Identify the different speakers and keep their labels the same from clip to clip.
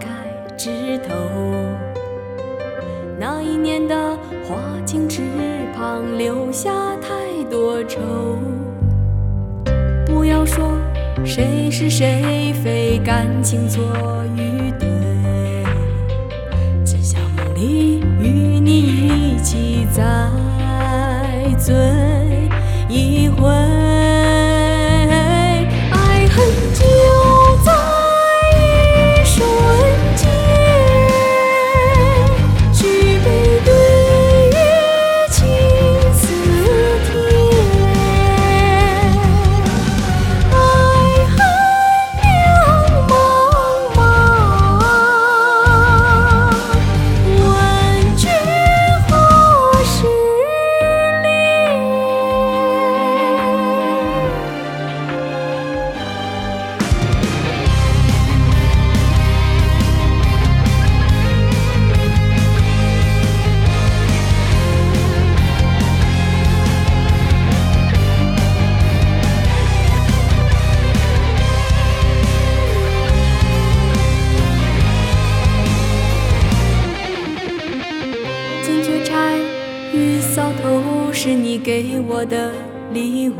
Speaker 1: 开枝头。那一年的花径池旁留下太多愁。不要说谁是谁非，感情错与对，只想梦里与你一起再醉。扫头是你给我的礼物。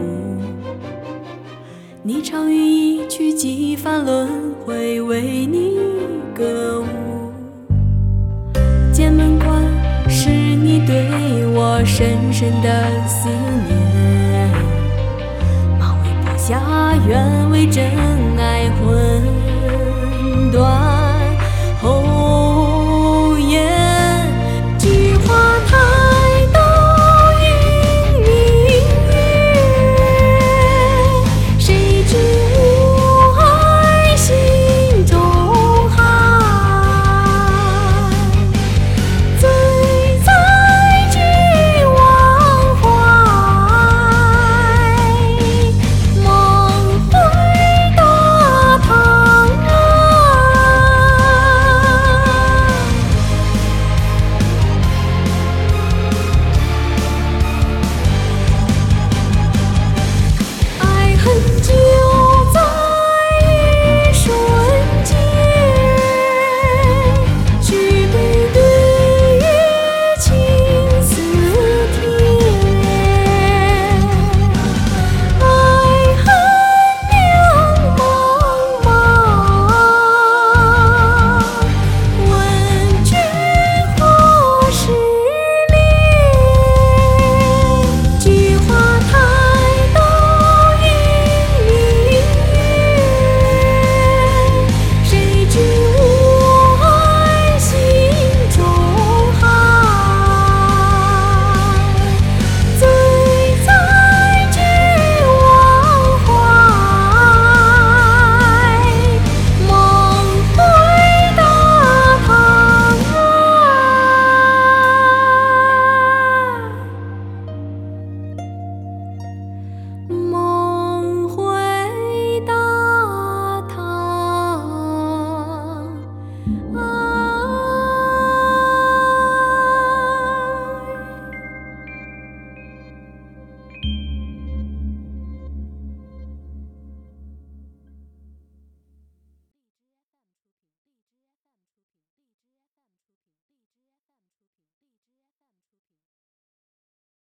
Speaker 1: 你常于一曲几番轮回，为你歌舞。剑门关是你对我深深的思念。马嵬坡下愿为真爱魂。